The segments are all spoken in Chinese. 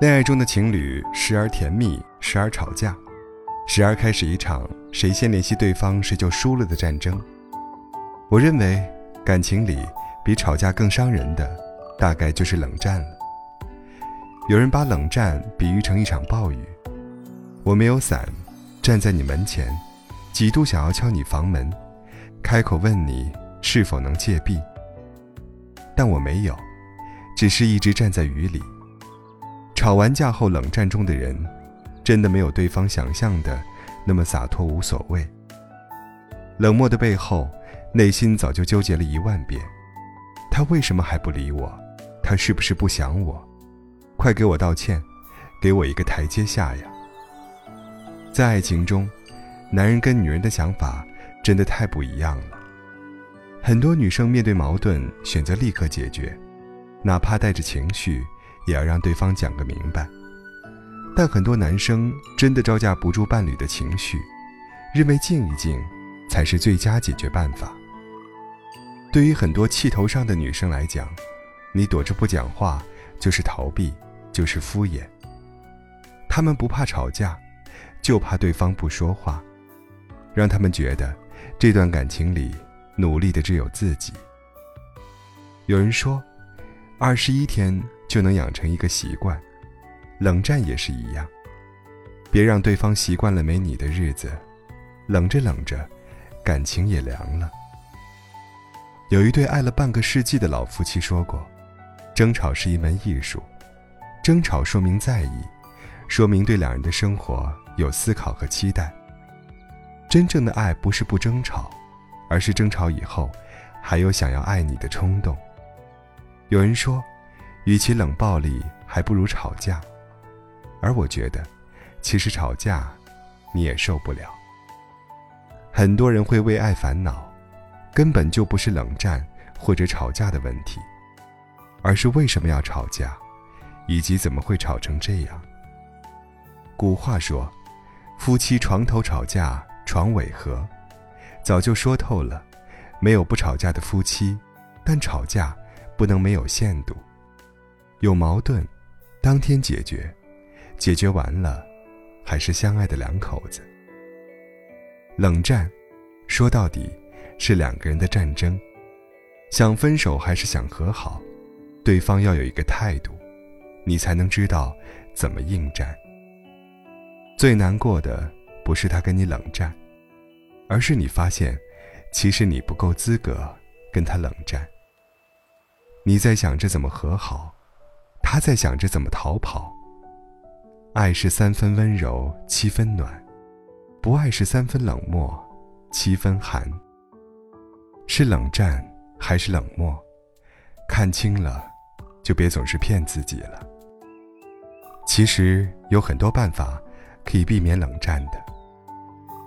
恋爱中的情侣时而甜蜜，时而吵架，时而开始一场谁先联系对方谁就输了的战争。我认为，感情里比吵架更伤人的，大概就是冷战了。有人把冷战比喻成一场暴雨，我没有伞，站在你门前，几度想要敲你房门，开口问你是否能借避，但我没有，只是一直站在雨里。吵完架后冷战中的人，真的没有对方想象的那么洒脱无所谓。冷漠的背后，内心早就纠结了一万遍：他为什么还不理我？他是不是不想我？快给我道歉，给我一个台阶下呀！在爱情中，男人跟女人的想法真的太不一样了。很多女生面对矛盾选择立刻解决，哪怕带着情绪。也要让对方讲个明白，但很多男生真的招架不住伴侣的情绪，认为静一静才是最佳解决办法。对于很多气头上的女生来讲，你躲着不讲话就是逃避，就是敷衍。他们不怕吵架，就怕对方不说话，让他们觉得这段感情里努力的只有自己。有人说，二十一天。就能养成一个习惯，冷战也是一样，别让对方习惯了没你的日子，冷着冷着，感情也凉了。有一对爱了半个世纪的老夫妻说过，争吵是一门艺术，争吵说明在意，说明对两人的生活有思考和期待。真正的爱不是不争吵，而是争吵以后，还有想要爱你的冲动。有人说。与其冷暴力，还不如吵架。而我觉得，其实吵架，你也受不了。很多人会为爱烦恼，根本就不是冷战或者吵架的问题，而是为什么要吵架，以及怎么会吵成这样。古话说：“夫妻床头吵架床尾和”，早就说透了，没有不吵架的夫妻，但吵架不能没有限度。有矛盾，当天解决，解决完了，还是相爱的两口子。冷战，说到底，是两个人的战争。想分手还是想和好，对方要有一个态度，你才能知道怎么应战。最难过的不是他跟你冷战，而是你发现，其实你不够资格跟他冷战。你在想着怎么和好。他在想着怎么逃跑。爱是三分温柔，七分暖；不爱是三分冷漠，七分寒。是冷战还是冷漠？看清了，就别总是骗自己了。其实有很多办法可以避免冷战的。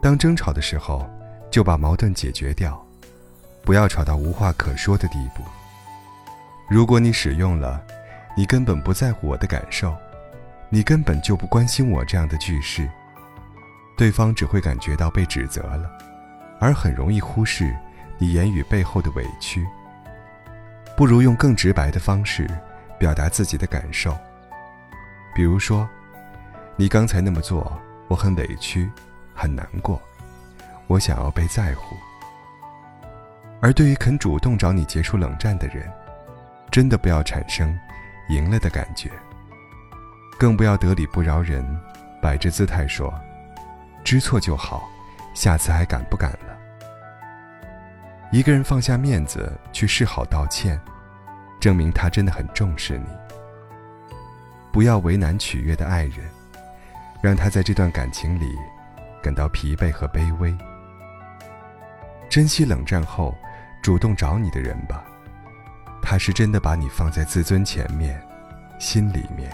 当争吵的时候，就把矛盾解决掉，不要吵到无话可说的地步。如果你使用了。你根本不在乎我的感受，你根本就不关心我这样的句式，对方只会感觉到被指责了，而很容易忽视你言语背后的委屈。不如用更直白的方式表达自己的感受，比如说，你刚才那么做，我很委屈，很难过，我想要被在乎。而对于肯主动找你结束冷战的人，真的不要产生。赢了的感觉，更不要得理不饶人，摆着姿态说“知错就好”，下次还敢不敢了？一个人放下面子去示好道歉，证明他真的很重视你。不要为难取悦的爱人，让他在这段感情里感到疲惫和卑微。珍惜冷战后主动找你的人吧。他是真的把你放在自尊前面，心里面。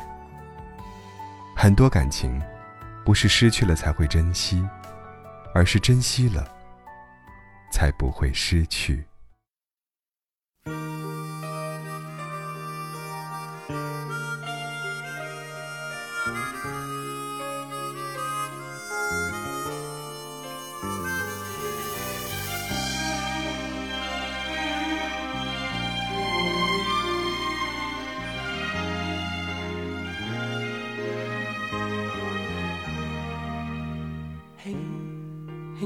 很多感情，不是失去了才会珍惜，而是珍惜了，才不会失去。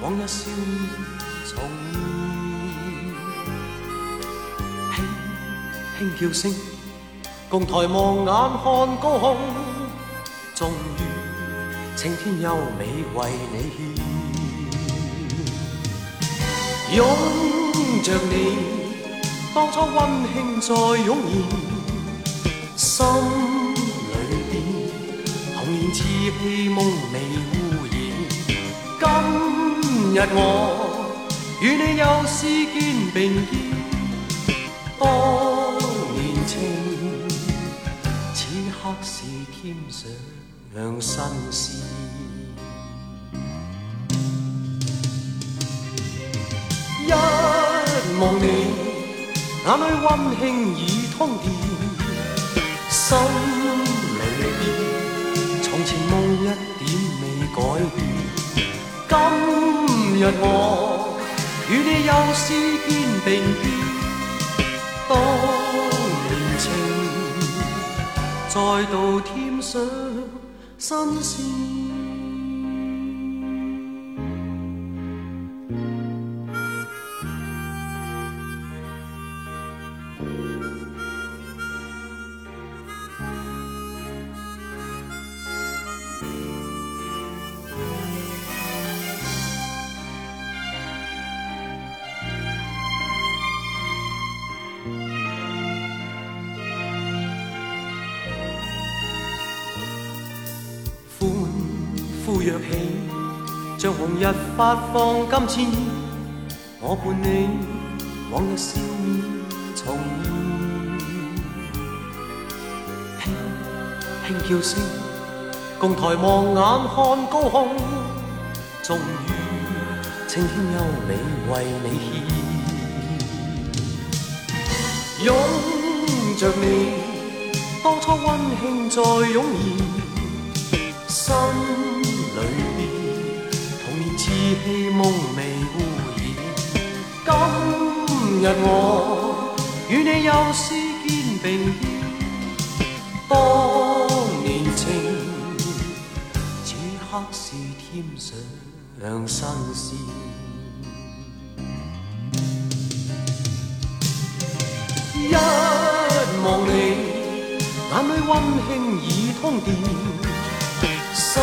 往日笑面重现，轻轻叫声，共抬望眼看高空，终于青天优美为你献，拥着你，当初温馨再涌现，心里边童年稚气梦未污染。今日我与你又是肩并肩，当年情，此刻是添上新鲜。一望你，眼里温馨已通电，心里边从前梦一点未改变。今日我与你又是肩并肩，当年情再度添上新鲜。跃起，像红日发放金箭。我伴你往日笑面重现，轻轻叫声，共抬望眼看高空。终于，青天优美为你献，拥着你，当初温馨再涌现，心。童年稚气梦未污染。今日我与你又是肩并肩，当年情，此刻是添上新鲜。一望你，眼里温馨已通电，心。